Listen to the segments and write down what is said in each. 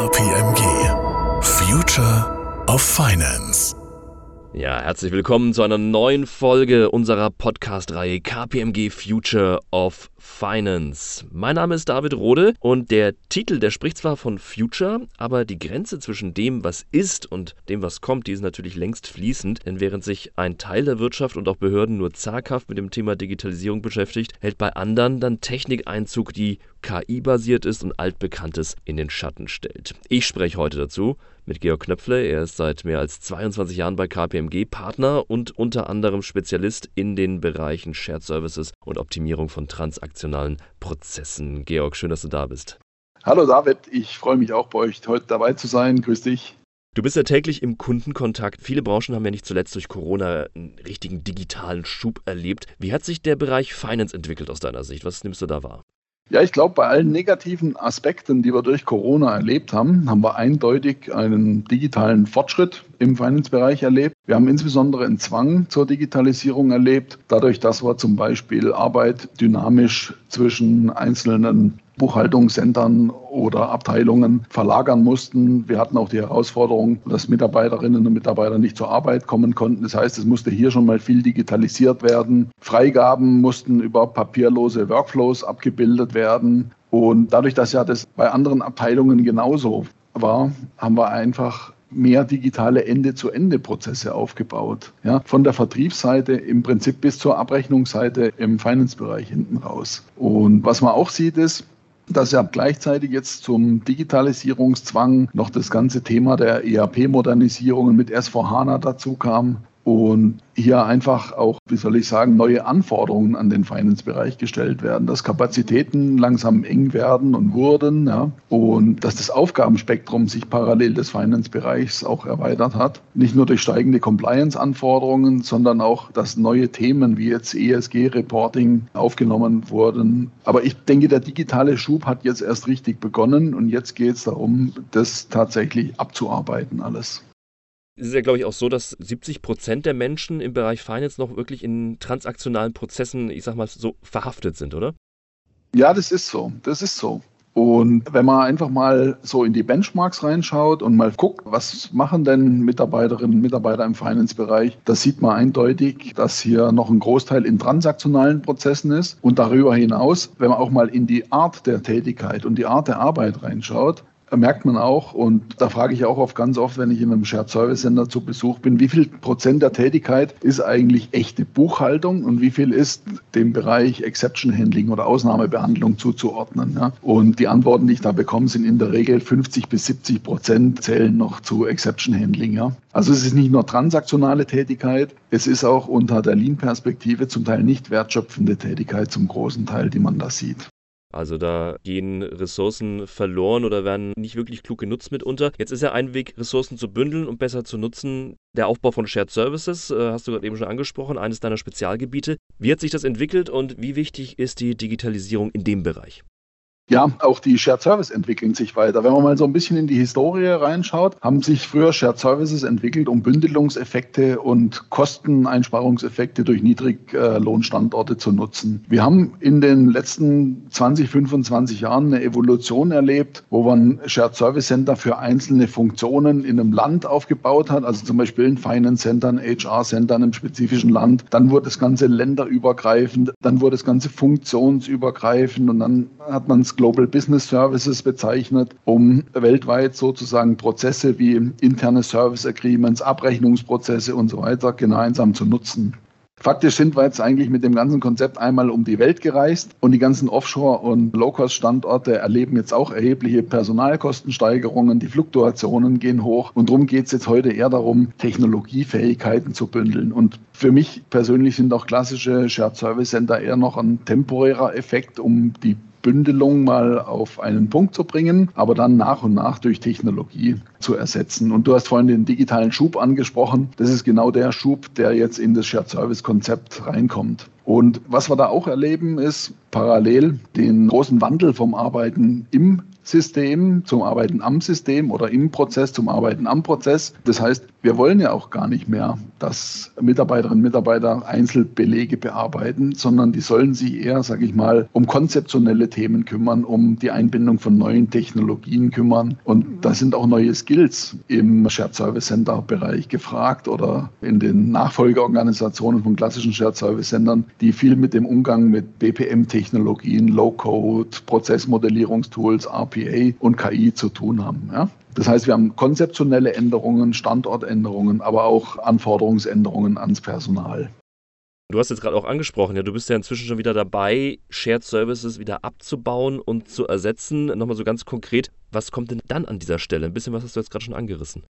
KPMG Future of Finance. Ja, herzlich willkommen zu einer neuen Folge unserer Podcast-Reihe KPMG Future of Finance. Mein Name ist David Rode und der Titel, der spricht zwar von Future, aber die Grenze zwischen dem, was ist und dem, was kommt, die ist natürlich längst fließend, denn während sich ein Teil der Wirtschaft und auch Behörden nur zaghaft mit dem Thema Digitalisierung beschäftigt, hält bei anderen dann Technik Einzug, die KI-basiert ist und altbekanntes in den Schatten stellt. Ich spreche heute dazu mit Georg Knöpfle. Er ist seit mehr als 22 Jahren bei KPMG Partner und unter anderem Spezialist in den Bereichen Shared Services und Optimierung von transaktionalen Prozessen. Georg, schön, dass du da bist. Hallo David, ich freue mich auch bei euch heute dabei zu sein. Grüß dich. Du bist ja täglich im Kundenkontakt. Viele Branchen haben ja nicht zuletzt durch Corona einen richtigen digitalen Schub erlebt. Wie hat sich der Bereich Finance entwickelt aus deiner Sicht? Was nimmst du da wahr? Ja, ich glaube, bei allen negativen Aspekten, die wir durch Corona erlebt haben, haben wir eindeutig einen digitalen Fortschritt im Finance-Bereich erlebt. Wir haben insbesondere einen Zwang zur Digitalisierung erlebt, dadurch, dass wir zum Beispiel Arbeit dynamisch zwischen einzelnen Buchhaltungszentren oder Abteilungen verlagern mussten. Wir hatten auch die Herausforderung, dass Mitarbeiterinnen und Mitarbeiter nicht zur Arbeit kommen konnten. Das heißt, es musste hier schon mal viel digitalisiert werden. Freigaben mussten über papierlose Workflows abgebildet werden. Und dadurch, dass ja das bei anderen Abteilungen genauso war, haben wir einfach mehr digitale Ende-zu-Ende-Prozesse aufgebaut. Ja, von der Vertriebsseite im Prinzip bis zur Abrechnungsseite im Finance-Bereich hinten raus. Und was man auch sieht, ist, dass ja gleichzeitig jetzt zum Digitalisierungszwang noch das ganze Thema der ERP-Modernisierung mit S4HANA dazu kam und hier einfach auch, wie soll ich sagen, neue Anforderungen an den Finance-Bereich gestellt werden, dass Kapazitäten langsam eng werden und wurden ja, und dass das Aufgabenspektrum sich parallel des Finance-Bereichs auch erweitert hat. Nicht nur durch steigende Compliance-Anforderungen, sondern auch, dass neue Themen wie jetzt ESG-Reporting aufgenommen wurden. Aber ich denke, der digitale Schub hat jetzt erst richtig begonnen und jetzt geht es darum, das tatsächlich abzuarbeiten alles es ist ja, glaube ich, auch so, dass 70 Prozent der Menschen im Bereich Finance noch wirklich in transaktionalen Prozessen, ich sag mal, so verhaftet sind, oder? Ja, das ist so. Das ist so. Und wenn man einfach mal so in die Benchmarks reinschaut und mal guckt, was machen denn Mitarbeiterinnen und Mitarbeiter im Finance-Bereich, da sieht man eindeutig, dass hier noch ein Großteil in transaktionalen Prozessen ist. Und darüber hinaus, wenn man auch mal in die Art der Tätigkeit und die Art der Arbeit reinschaut, merkt man auch, und da frage ich auch oft ganz oft, wenn ich in einem Shared Service Center zu Besuch bin, wie viel Prozent der Tätigkeit ist eigentlich echte Buchhaltung und wie viel ist dem Bereich Exception Handling oder Ausnahmebehandlung zuzuordnen. Ja? Und die Antworten, die ich da bekomme, sind in der Regel 50 bis 70 Prozent zählen noch zu Exception Handling. Ja? Also es ist nicht nur transaktionale Tätigkeit, es ist auch unter der Lean-Perspektive zum Teil nicht wertschöpfende Tätigkeit zum großen Teil, die man da sieht. Also da gehen Ressourcen verloren oder werden nicht wirklich klug genutzt mitunter. Jetzt ist ja ein Weg, Ressourcen zu bündeln und besser zu nutzen, der Aufbau von Shared Services, äh, hast du gerade eben schon angesprochen, eines deiner Spezialgebiete. Wie hat sich das entwickelt und wie wichtig ist die Digitalisierung in dem Bereich? Ja, auch die Shared Service entwickeln sich weiter. Wenn man mal so ein bisschen in die Historie reinschaut, haben sich früher Shared Services entwickelt, um Bündelungseffekte und Kosteneinsparungseffekte durch Niedriglohnstandorte zu nutzen. Wir haben in den letzten 20, 25 Jahren eine Evolution erlebt, wo man Shared Service Center für einzelne Funktionen in einem Land aufgebaut hat, also zum Beispiel ein Finance Center, ein HR Center in einem spezifischen Land. Dann wurde das Ganze länderübergreifend, dann wurde das Ganze funktionsübergreifend und dann hat man es Global Business Services bezeichnet, um weltweit sozusagen Prozesse wie interne Service Agreements, Abrechnungsprozesse und so weiter gemeinsam zu nutzen. Faktisch sind wir jetzt eigentlich mit dem ganzen Konzept einmal um die Welt gereist und die ganzen Offshore- und Low-Cost-Standorte erleben jetzt auch erhebliche Personalkostensteigerungen, die Fluktuationen gehen hoch und darum geht es jetzt heute eher darum, Technologiefähigkeiten zu bündeln. Und für mich persönlich sind auch klassische Shared Service Center eher noch ein temporärer Effekt, um die Bündelung mal auf einen Punkt zu bringen, aber dann nach und nach durch Technologie zu ersetzen. Und du hast vorhin den digitalen Schub angesprochen. Das ist genau der Schub, der jetzt in das Shared Service Konzept reinkommt. Und was wir da auch erleben, ist parallel den großen Wandel vom Arbeiten im System zum Arbeiten am System oder im Prozess zum Arbeiten am Prozess. Das heißt, Wir wollen ja auch gar nicht mehr, dass Mitarbeiterinnen und Mitarbeiter Einzelbelege bearbeiten, sondern die sollen sich eher, sage ich mal, um konzeptionelle Themen kümmern, um die Einbindung von neuen Technologien kümmern. Und da sind auch neue Skills im Shared Service Center Bereich gefragt oder in den Nachfolgeorganisationen von klassischen Shared Service Centern, die viel mit dem Umgang mit BPM-Technologien, Low-Code, Prozessmodellierungstools, RPA und KI zu tun haben. Ja? Das heißt, wir haben konzeptionelle Änderungen, Standortänderungen, aber auch Anforderungsänderungen ans Personal. Du hast jetzt gerade auch angesprochen, ja, du bist ja inzwischen schon wieder dabei, Shared Services wieder abzubauen und zu ersetzen. Nochmal so ganz konkret, was kommt denn dann an dieser Stelle? Ein bisschen was hast du jetzt gerade schon angerissen.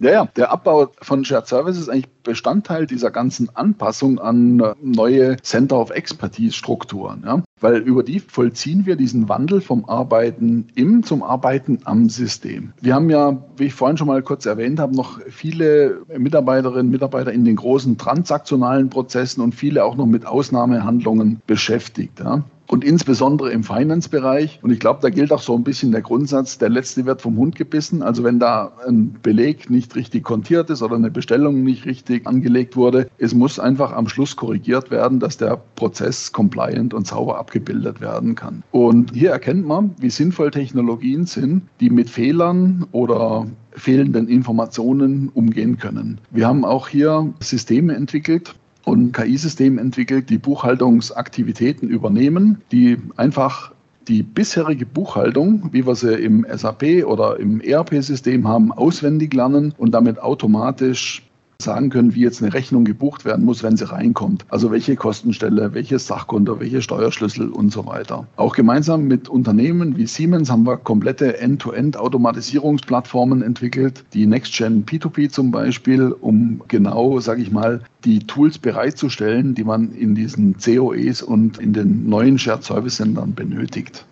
Ja, ja, der Abbau von Shared Services ist eigentlich Bestandteil dieser ganzen Anpassung an neue Center of Expertise Strukturen. Ja? Weil über die vollziehen wir diesen Wandel vom Arbeiten im zum Arbeiten am System. Wir haben ja, wie ich vorhin schon mal kurz erwähnt habe, noch viele Mitarbeiterinnen und Mitarbeiter in den großen transaktionalen Prozessen und viele auch noch mit Ausnahmehandlungen beschäftigt. Ja? Und insbesondere im Finance-Bereich. Und ich glaube, da gilt auch so ein bisschen der Grundsatz, der letzte wird vom Hund gebissen. Also wenn da ein Beleg nicht richtig kontiert ist oder eine Bestellung nicht richtig angelegt wurde, es muss einfach am Schluss korrigiert werden, dass der Prozess compliant und sauber abgebildet werden kann. Und hier erkennt man, wie sinnvoll Technologien sind, die mit Fehlern oder fehlenden Informationen umgehen können. Wir haben auch hier Systeme entwickelt, und KI-System entwickelt, die Buchhaltungsaktivitäten übernehmen, die einfach die bisherige Buchhaltung, wie wir sie im SAP oder im ERP-System haben, auswendig lernen und damit automatisch sagen können, wie jetzt eine Rechnung gebucht werden muss, wenn sie reinkommt. Also welche Kostenstelle, welches Sachkonto, welche Steuerschlüssel und so weiter. Auch gemeinsam mit Unternehmen wie Siemens haben wir komplette End-to-End-Automatisierungsplattformen entwickelt, die NextGen P2P zum Beispiel, um genau, sage ich mal, die Tools bereitzustellen, die man in diesen COEs und in den neuen Shared Service Centern benötigt.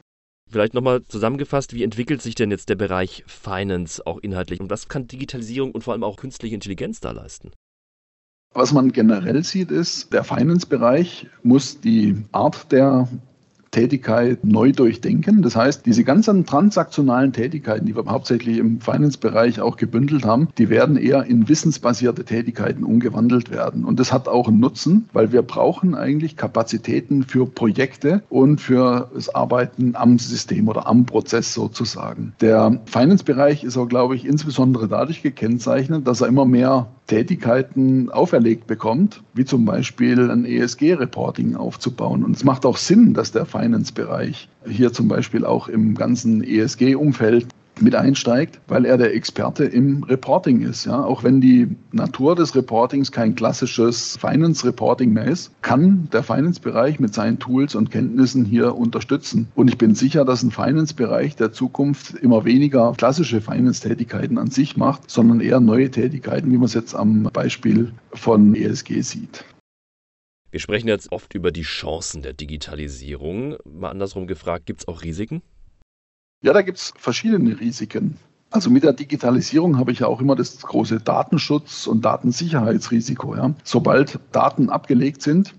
Vielleicht nochmal zusammengefasst, wie entwickelt sich denn jetzt der Bereich Finance auch inhaltlich und was kann Digitalisierung und vor allem auch künstliche Intelligenz da leisten? Was man generell sieht, ist, der Finance-Bereich muss die Art der Tätigkeit neu durchdenken. Das heißt, diese ganzen transaktionalen Tätigkeiten, die wir hauptsächlich im Finance-Bereich auch gebündelt haben, die werden eher in wissensbasierte Tätigkeiten umgewandelt werden. Und das hat auch einen Nutzen, weil wir brauchen eigentlich Kapazitäten für Projekte und für das Arbeiten am System oder am Prozess sozusagen. Der Finance-Bereich ist auch, glaube ich, insbesondere dadurch gekennzeichnet, dass er immer mehr Tätigkeiten auferlegt bekommt, wie zum Beispiel ein ESG-Reporting aufzubauen. Und es macht auch Sinn, dass der Finance-Bereich hier zum Beispiel auch im ganzen ESG-Umfeld mit einsteigt, weil er der Experte im Reporting ist. Ja? Auch wenn die Natur des Reportings kein klassisches Finance-Reporting mehr ist, kann der Finance-Bereich mit seinen Tools und Kenntnissen hier unterstützen. Und ich bin sicher, dass ein Finance-Bereich der Zukunft immer weniger klassische Finance-Tätigkeiten an sich macht, sondern eher neue Tätigkeiten, wie man es jetzt am Beispiel von ESG sieht. Wir sprechen jetzt oft über die Chancen der Digitalisierung. Mal andersrum gefragt, gibt es auch Risiken? Ja, da gibt es verschiedene Risiken. Also mit der Digitalisierung habe ich ja auch immer das große Datenschutz- und Datensicherheitsrisiko. Ja. Sobald Daten abgelegt sind,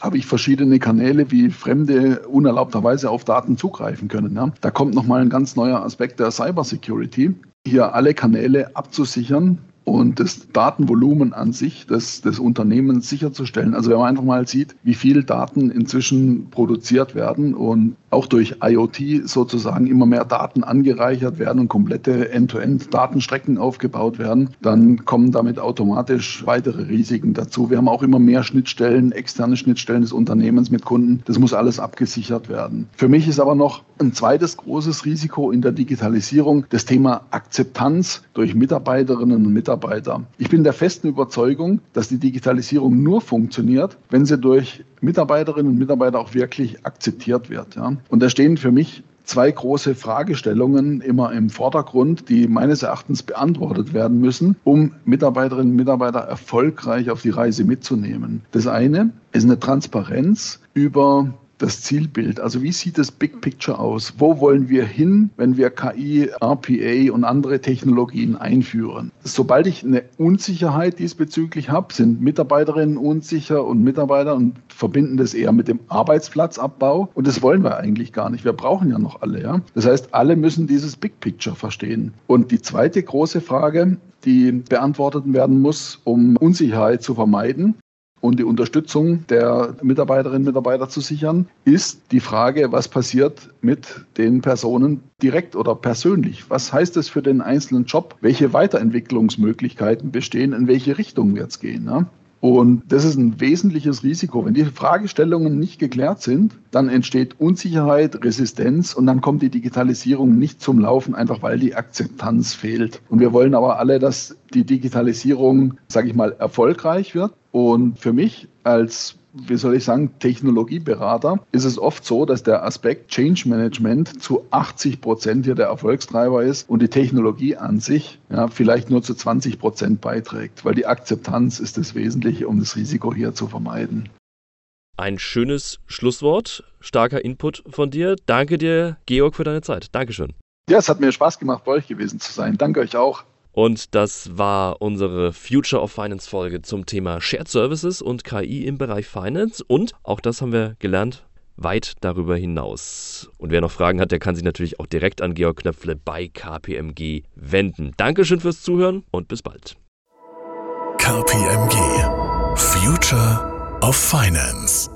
habe ich verschiedene Kanäle, wie Fremde unerlaubterweise auf Daten zugreifen können. Ja. Da kommt nochmal ein ganz neuer Aspekt der Cybersecurity, hier alle Kanäle abzusichern, und das Datenvolumen an sich des, des Unternehmens sicherzustellen. Also wenn man einfach mal sieht, wie viel Daten inzwischen produziert werden und auch durch IoT sozusagen immer mehr Daten angereichert werden und komplette End-to-End-Datenstrecken aufgebaut werden, dann kommen damit automatisch weitere Risiken dazu. Wir haben auch immer mehr Schnittstellen, externe Schnittstellen des Unternehmens mit Kunden. Das muss alles abgesichert werden. Für mich ist aber noch ein zweites großes Risiko in der Digitalisierung das Thema Akzeptanz durch Mitarbeiterinnen und Mitarbeiter. Ich bin der festen Überzeugung, dass die Digitalisierung nur funktioniert, wenn sie durch Mitarbeiterinnen und Mitarbeiter auch wirklich akzeptiert wird. Ja. Und da stehen für mich zwei große Fragestellungen immer im Vordergrund, die meines Erachtens beantwortet werden müssen, um Mitarbeiterinnen und Mitarbeiter erfolgreich auf die Reise mitzunehmen. Das eine ist eine Transparenz über das Zielbild. Also wie sieht das Big Picture aus? Wo wollen wir hin, wenn wir KI, RPA und andere Technologien einführen? Sobald ich eine Unsicherheit diesbezüglich habe, sind Mitarbeiterinnen unsicher und Mitarbeiter und verbinden das eher mit dem Arbeitsplatzabbau. Und das wollen wir eigentlich gar nicht. Wir brauchen ja noch alle. Ja? Das heißt, alle müssen dieses Big Picture verstehen. Und die zweite große Frage, die beantwortet werden muss, um Unsicherheit zu vermeiden, und die Unterstützung der Mitarbeiterinnen und Mitarbeiter zu sichern, ist die Frage, was passiert mit den Personen direkt oder persönlich? Was heißt das für den einzelnen Job? Welche Weiterentwicklungsmöglichkeiten bestehen? In welche Richtung wird es gehen? Ne? Und das ist ein wesentliches Risiko. Wenn die Fragestellungen nicht geklärt sind, dann entsteht Unsicherheit, Resistenz und dann kommt die Digitalisierung nicht zum Laufen, einfach weil die Akzeptanz fehlt. Und wir wollen aber alle, dass die Digitalisierung, sage ich mal, erfolgreich wird. Und für mich als wie soll ich sagen, Technologieberater, ist es oft so, dass der Aspekt Change Management zu 80 Prozent hier der Erfolgstreiber ist und die Technologie an sich ja, vielleicht nur zu 20 Prozent beiträgt, weil die Akzeptanz ist das Wesentliche, um das Risiko hier zu vermeiden. Ein schönes Schlusswort, starker Input von dir. Danke dir, Georg, für deine Zeit. Dankeschön. Ja, es hat mir Spaß gemacht, bei euch gewesen zu sein. Danke euch auch. Und das war unsere Future of Finance Folge zum Thema Shared Services und KI im Bereich Finance. Und auch das haben wir gelernt, weit darüber hinaus. Und wer noch Fragen hat, der kann sich natürlich auch direkt an Georg Knöpfle bei KPMG wenden. Dankeschön fürs Zuhören und bis bald. KPMG Future of Finance